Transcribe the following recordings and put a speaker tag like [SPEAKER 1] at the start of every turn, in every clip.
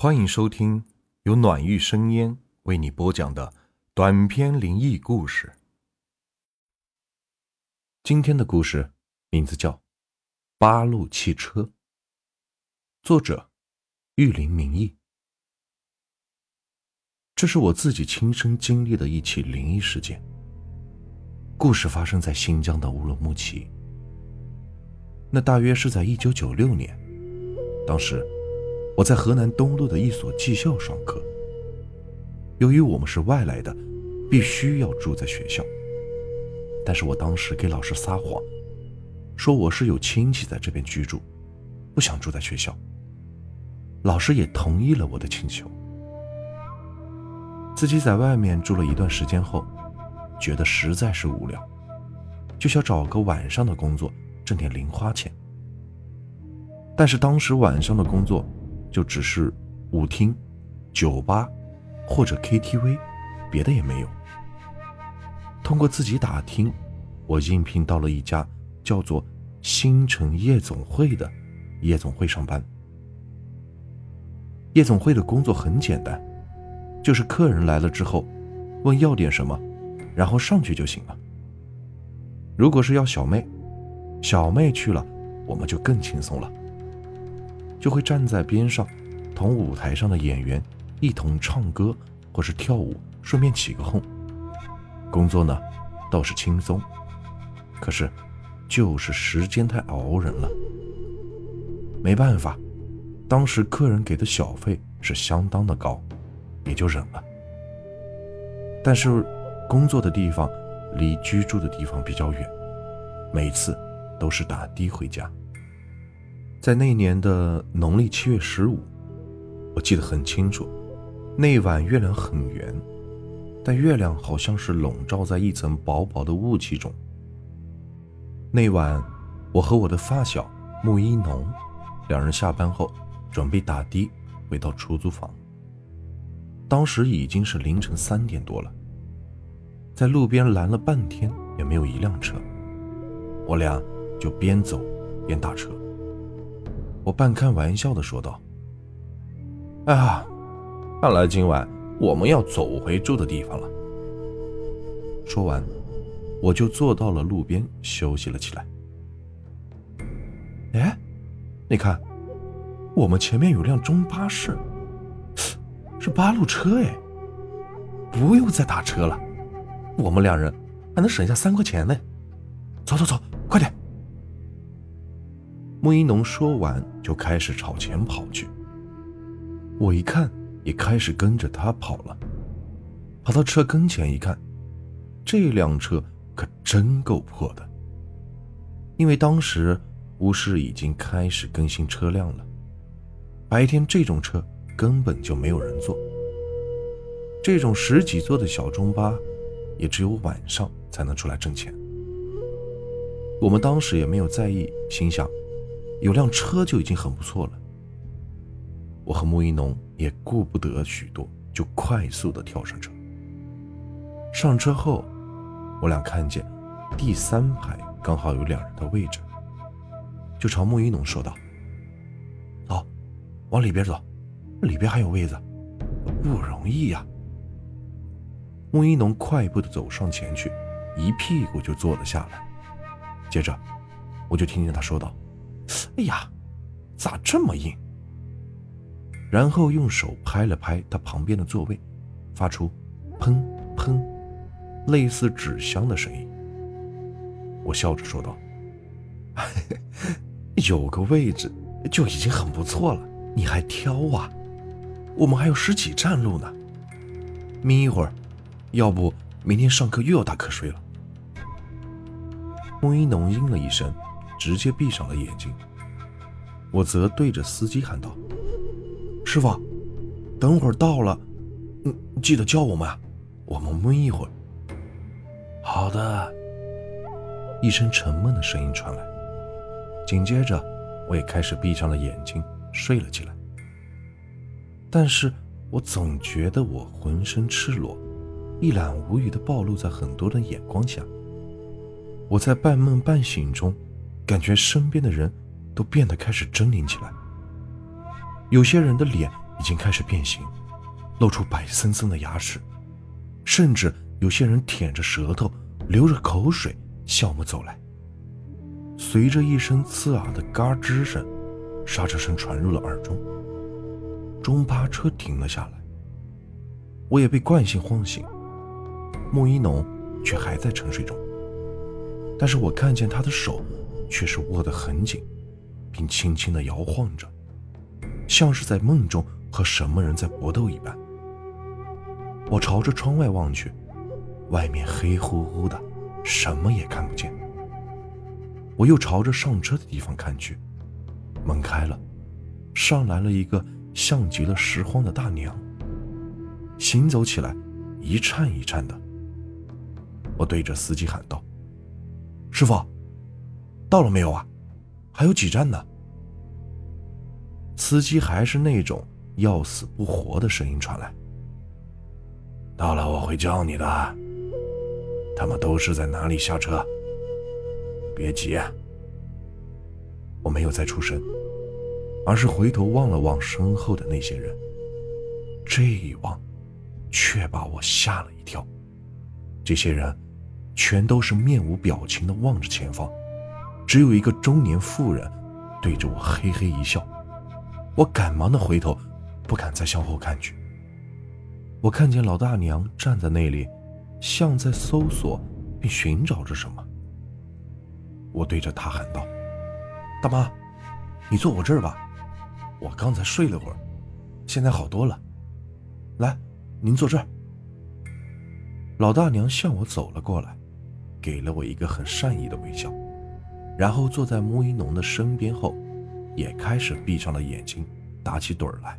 [SPEAKER 1] 欢迎收听由暖玉生烟为你播讲的短篇灵异故事。今天的故事名字叫《八路汽车》，作者玉林明义。这是我自己亲身经历的一起灵异事件。故事发生在新疆的乌鲁木齐，那大约是在一九九六年，当时。我在河南东路的一所技校上课。由于我们是外来的，必须要住在学校。但是我当时给老师撒谎，说我是有亲戚在这边居住，不想住在学校。老师也同意了我的请求。自己在外面住了一段时间后，觉得实在是无聊，就想找个晚上的工作挣点零花钱。但是当时晚上的工作。就只是舞厅、酒吧或者 KTV，别的也没有。通过自己打听，我应聘到了一家叫做“星城夜总会”的夜总会上班。夜总会的工作很简单，就是客人来了之后，问要点什么，然后上去就行了。如果是要小妹，小妹去了，我们就更轻松了。就会站在边上，同舞台上的演员一同唱歌或是跳舞，顺便起个哄。工作呢，倒是轻松，可是就是时间太熬人了。没办法，当时客人给的小费是相当的高，也就忍了。但是工作的地方离居住的地方比较远，每次都是打的回家。在那年的农历七月十五，我记得很清楚，那晚月亮很圆，但月亮好像是笼罩在一层薄薄的雾气中。那晚，我和我的发小木一农两人下班后准备打的回到出租房。当时已经是凌晨三点多了，在路边拦了半天也没有一辆车，我俩就边走边打车。我半开玩笑的说道：“哎呀，看来今晚我们要走回住的地方了。”说完，我就坐到了路边休息了起来。哎，你看，我们前面有辆中巴士，是八路车哎，不用再打车了，我们两人还能省下三块钱呢。走走走，快点！穆一农说完，就开始朝前跑去。我一看，也开始跟着他跑了。跑到车跟前一看，这辆车可真够破的。因为当时乌市已经开始更新车辆了，白天这种车根本就没有人坐。这种十几座的小中巴，也只有晚上才能出来挣钱。我们当时也没有在意，心想。有辆车就已经很不错了。我和穆一农也顾不得许多，就快速的跳上车。上车后，我俩看见第三排刚好有两人的位置，就朝穆一农说道：“走，往里边走，里边还有位子，不容易呀。”穆一农快步的走上前去，一屁股就坐了下来。接着，我就听见他说道。哎呀，咋这么硬？然后用手拍了拍他旁边的座位，发出“砰砰”类似纸箱的声音。我笑着说道：“ 有个位置就已经很不错了，你还挑啊？我们还有十几站路呢。眯一会儿，要不明天上课又要打瞌睡了。”穆一农应了一声。直接闭上了眼睛，我则对着司机喊道：“师傅，等会儿到了，嗯，记得叫我们，我们闷一会儿。”好的。一声沉闷的声音传来，紧接着我也开始闭上了眼睛，睡了起来。但是我总觉得我浑身赤裸，一览无余的暴露在很多人眼光下。我在半梦半醒中。感觉身边的人都变得开始狰狞起来，有些人的脸已经开始变形，露出白森森的牙齿，甚至有些人舔着舌头，流着口水向我们走来。随着一声刺耳的嘎吱声，刹车声传入了耳中。中巴车停了下来，我也被惯性晃醒。穆一农却还在沉睡中，但是我看见他的手却是握得很紧，并轻轻地摇晃着，像是在梦中和什么人在搏斗一般。我朝着窗外望去，外面黑乎乎的，什么也看不见。我又朝着上车的地方看去，门开了，上来了一个像极了拾荒的大娘，行走起来一颤一颤的。我对着司机喊道：“师傅，到了没有啊？还有几站呢？”司机还是那种要死不活的声音传来：“到了，我会叫你的。他们都是在哪里下车？别急。”我没有再出声，而是回头望了望身后的那些人。这一望，却把我吓了一跳。这些人。全都是面无表情的望着前方，只有一个中年妇人对着我嘿嘿一笑。我赶忙的回头，不敢再向后看去。我看见老大娘站在那里，像在搜索并寻找着什么。我对着她喊道：“大妈，你坐我这儿吧，我刚才睡了会儿，现在好多了。来，您坐这儿。”老大娘向我走了过来。给了我一个很善意的微笑，然后坐在穆一农的身边后，也开始闭上了眼睛，打起盹来。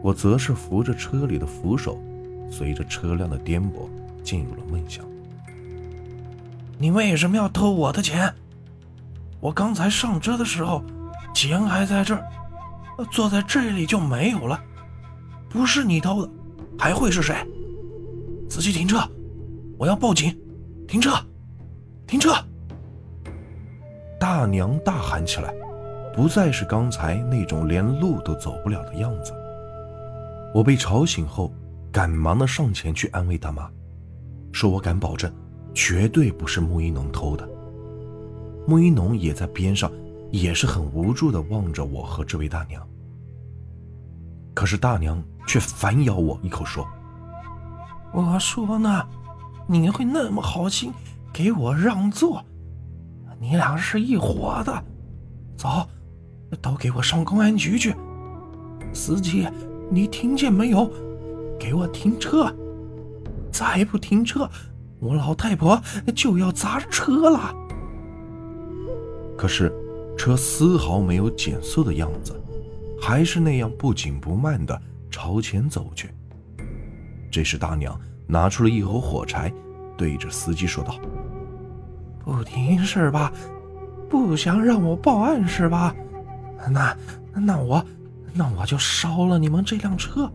[SPEAKER 1] 我则是扶着车里的扶手，随着车辆的颠簸进入了梦乡。
[SPEAKER 2] 你为什么要偷我的钱？我刚才上车的时候，钱还在这儿，坐在这里就没有了。不是你偷的，还会是谁？司机停车，我要报警。停车！停车！
[SPEAKER 1] 大娘大喊起来，不再是刚才那种连路都走不了的样子。我被吵醒后，赶忙的上前去安慰大妈，说我敢保证，绝对不是穆一农偷的。穆一农也在边上，也是很无助的望着我和这位大娘。可是大娘却反咬我一口说：“
[SPEAKER 2] 我说呢。”你会那么好心给我让座？你俩是一伙的，走，都给我上公安局去！司机，你听见没有？给我停车！再不停车，我老太婆就要砸车了。
[SPEAKER 1] 可是，车丝毫没有减速的样子，还是那样不紧不慢的朝前走去。这时，大娘。拿出了一盒火柴，对着司机说道：“
[SPEAKER 2] 不停是吧？不想让我报案是吧？那那我那我就烧了你们这辆车。”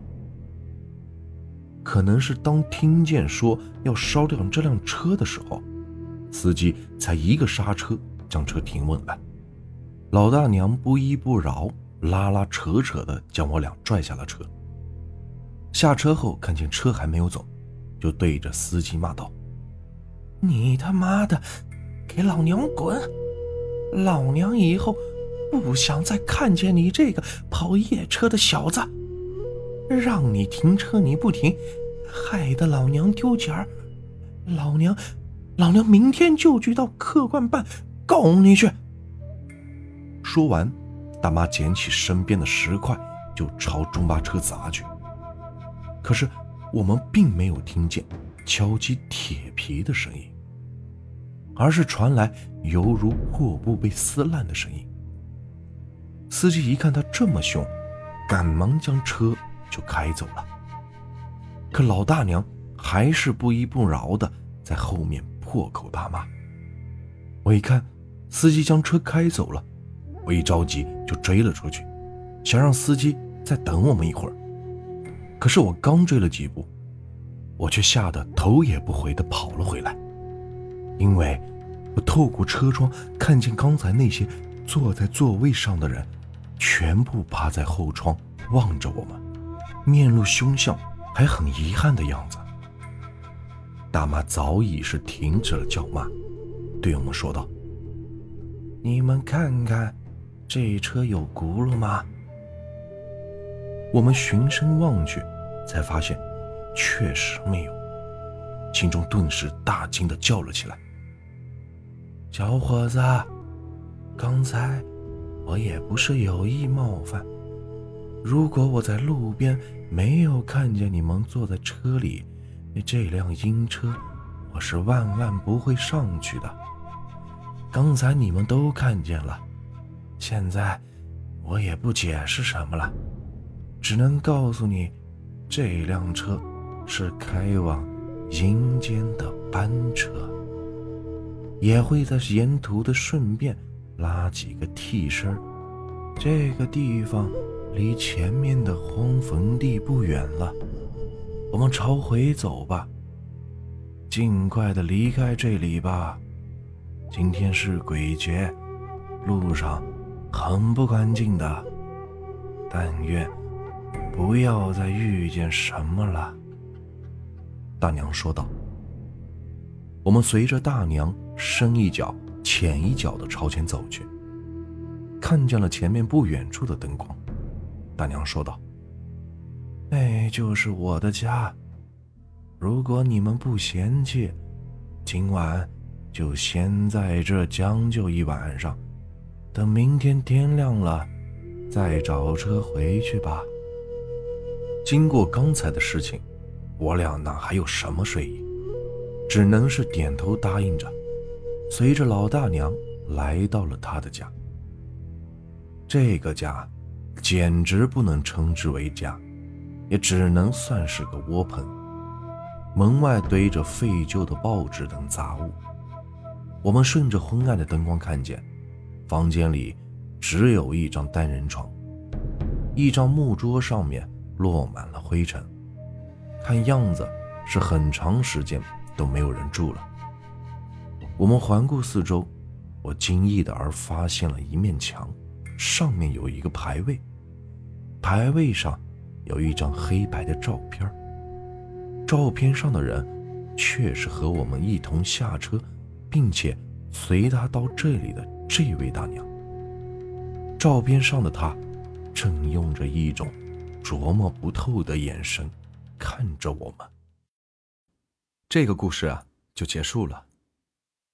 [SPEAKER 1] 可能是当听见说要烧掉这辆车的时候，司机才一个刹车将车停稳了。老大娘不依不饶，拉拉扯扯的将我俩拽下了车。下车后看见车还没有走。就对着司机骂道：“
[SPEAKER 2] 你他妈的，给老娘滚！老娘以后不想再看见你这个跑夜车的小子！让你停车你不停，害得老娘丢钱儿！老娘，老娘明天就去到客官办告你去！”
[SPEAKER 1] 说完，大妈捡起身边的石块就朝中巴车砸去。可是。我们并没有听见敲击铁皮的声音，而是传来犹如破布被撕烂的声音。司机一看他这么凶，赶忙将车就开走了。可老大娘还是不依不饶的在后面破口大骂。我一看司机将车开走了，我一着急就追了出去，想让司机再等我们一会儿。可是我刚追了几步，我却吓得头也不回的跑了回来，因为我透过车窗看见刚才那些坐在座位上的人，全部趴在后窗望着我们，面露凶相，还很遗憾的样子。大妈早已是停止了叫骂，对我们说道：“
[SPEAKER 2] 你们看看，这车有轱辘吗？”
[SPEAKER 1] 我们循声望去，才发现确实没有，心中顿时大惊的叫了起来：“
[SPEAKER 2] 小伙子，刚才我也不是有意冒犯。如果我在路边没有看见你们坐在车里，那这辆阴车我是万万不会上去的。刚才你们都看见了，现在我也不解释什么了。”只能告诉你，这辆车是开往阴间的班车，也会在沿途的顺便拉几个替身。这个地方离前面的荒坟地不远了，我们朝回走吧，尽快的离开这里吧。今天是鬼节，路上很不干净的，但愿。不要再遇见什么了，
[SPEAKER 1] 大娘说道。我们随着大娘深一脚浅一脚的朝前走去，看见了前面不远处的灯光。大娘说道：“
[SPEAKER 2] 那就是我的家。如果你们不嫌弃，今晚就先在这将就一晚上，等明天天亮了，再找车回去吧。”
[SPEAKER 1] 经过刚才的事情，我俩哪还有什么睡意，只能是点头答应着，随着老大娘来到了她的家。这个家，简直不能称之为家，也只能算是个窝棚。门外堆着废旧的报纸等杂物。我们顺着昏暗的灯光看见，房间里只有一张单人床，一张木桌上面。落满了灰尘，看样子是很长时间都没有人住了。我们环顾四周，我惊异的而发现了一面墙，上面有一个牌位，牌位上有一张黑白的照片，照片上的人却是和我们一同下车，并且随他到这里的这位大娘。照片上的她，正用着一种。琢磨不透的眼神看着我们。这个故事啊，就结束了。